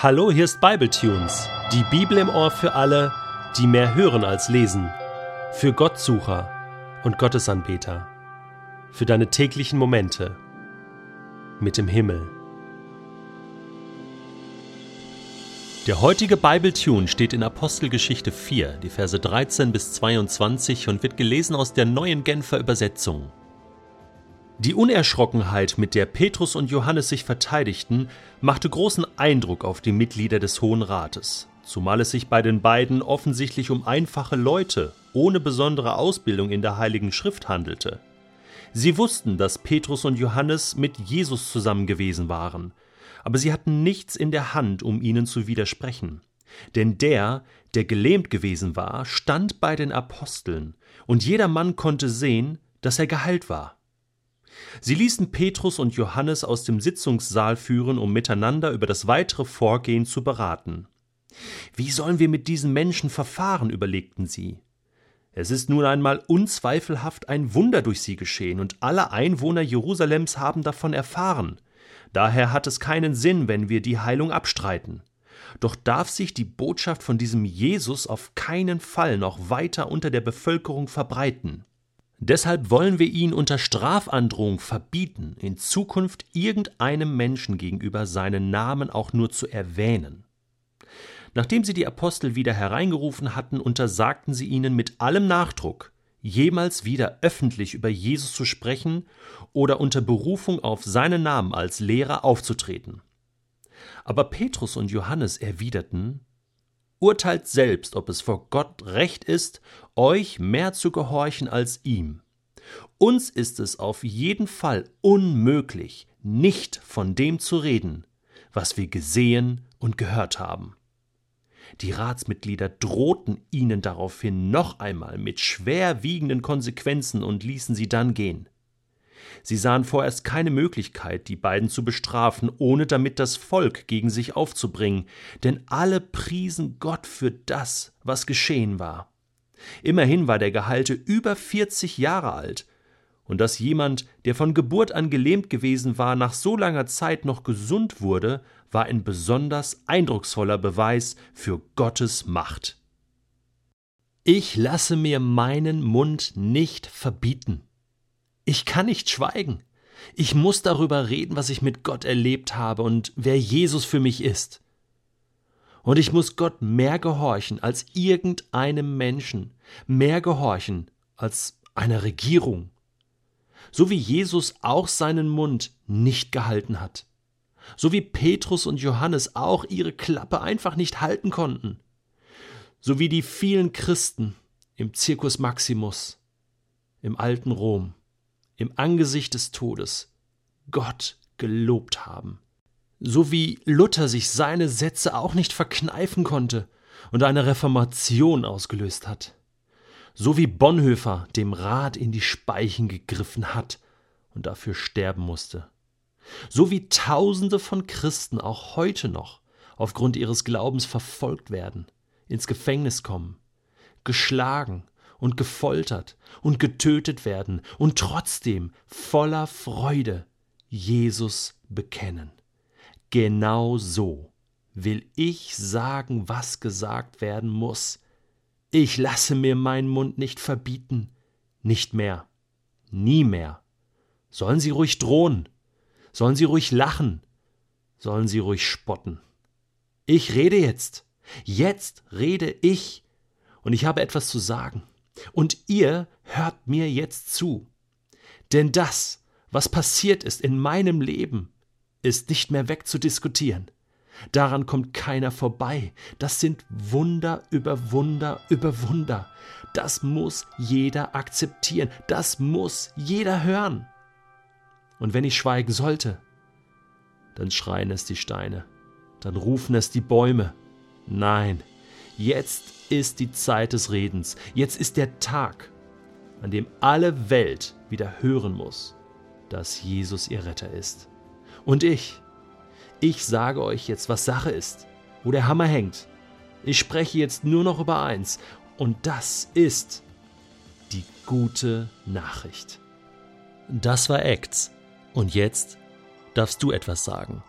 Hallo, hier ist Bibletunes, die Bibel im Ohr für alle, die mehr hören als lesen, für Gottsucher und Gottesanbeter, für deine täglichen Momente mit dem Himmel. Der heutige Bibletune steht in Apostelgeschichte 4, die Verse 13 bis 22 und wird gelesen aus der neuen Genfer Übersetzung. Die Unerschrockenheit, mit der Petrus und Johannes sich verteidigten, machte großen Eindruck auf die Mitglieder des Hohen Rates, zumal es sich bei den beiden offensichtlich um einfache Leute ohne besondere Ausbildung in der Heiligen Schrift handelte. Sie wussten, dass Petrus und Johannes mit Jesus zusammen gewesen waren, aber sie hatten nichts in der Hand, um ihnen zu widersprechen. Denn der, der gelähmt gewesen war, stand bei den Aposteln, und jeder Mann konnte sehen, dass er geheilt war. Sie ließen Petrus und Johannes aus dem Sitzungssaal führen, um miteinander über das weitere Vorgehen zu beraten. Wie sollen wir mit diesen Menschen verfahren, überlegten sie. Es ist nun einmal unzweifelhaft ein Wunder durch sie geschehen, und alle Einwohner Jerusalems haben davon erfahren. Daher hat es keinen Sinn, wenn wir die Heilung abstreiten. Doch darf sich die Botschaft von diesem Jesus auf keinen Fall noch weiter unter der Bevölkerung verbreiten. Deshalb wollen wir ihn unter Strafandrohung verbieten, in Zukunft irgendeinem Menschen gegenüber seinen Namen auch nur zu erwähnen. Nachdem sie die Apostel wieder hereingerufen hatten, untersagten sie ihnen mit allem Nachdruck, jemals wieder öffentlich über Jesus zu sprechen oder unter Berufung auf seinen Namen als Lehrer aufzutreten. Aber Petrus und Johannes erwiderten Urteilt selbst, ob es vor Gott recht ist, euch mehr zu gehorchen als ihm. Uns ist es auf jeden Fall unmöglich, nicht von dem zu reden, was wir gesehen und gehört haben. Die Ratsmitglieder drohten ihnen daraufhin noch einmal mit schwerwiegenden Konsequenzen und ließen sie dann gehen. Sie sahen vorerst keine Möglichkeit, die beiden zu bestrafen, ohne damit das Volk gegen sich aufzubringen, denn alle priesen Gott für das, was geschehen war. Immerhin war der Gehalte über vierzig Jahre alt, und dass jemand, der von Geburt an gelähmt gewesen war, nach so langer Zeit noch gesund wurde, war ein besonders eindrucksvoller Beweis für Gottes Macht. Ich lasse mir meinen Mund nicht verbieten. Ich kann nicht schweigen. Ich muss darüber reden, was ich mit Gott erlebt habe und wer Jesus für mich ist. Und ich muss Gott mehr gehorchen als irgendeinem Menschen, mehr gehorchen als einer Regierung. So wie Jesus auch seinen Mund nicht gehalten hat. So wie Petrus und Johannes auch ihre Klappe einfach nicht halten konnten. So wie die vielen Christen im Circus Maximus, im alten Rom im Angesicht des Todes Gott gelobt haben. So wie Luther sich seine Sätze auch nicht verkneifen konnte und eine Reformation ausgelöst hat. So wie Bonhoeffer dem Rat in die Speichen gegriffen hat und dafür sterben musste. So wie Tausende von Christen auch heute noch aufgrund ihres Glaubens verfolgt werden, ins Gefängnis kommen, geschlagen und gefoltert und getötet werden und trotzdem voller Freude Jesus bekennen. Genau so will ich sagen, was gesagt werden muss. Ich lasse mir meinen Mund nicht verbieten, nicht mehr, nie mehr. Sollen sie ruhig drohen, sollen sie ruhig lachen, sollen sie ruhig spotten. Ich rede jetzt, jetzt rede ich, und ich habe etwas zu sagen. Und ihr hört mir jetzt zu. Denn das, was passiert ist in meinem Leben, ist nicht mehr wegzudiskutieren. Daran kommt keiner vorbei. Das sind Wunder über Wunder über Wunder. Das muss jeder akzeptieren. Das muss jeder hören. Und wenn ich schweigen sollte, dann schreien es die Steine, dann rufen es die Bäume. Nein, jetzt ist die Zeit des Redens. Jetzt ist der Tag, an dem alle Welt wieder hören muss, dass Jesus ihr Retter ist. Und ich, ich sage euch jetzt, was Sache ist, wo der Hammer hängt. Ich spreche jetzt nur noch über eins, und das ist die gute Nachricht. Das war Acts. Und jetzt darfst du etwas sagen.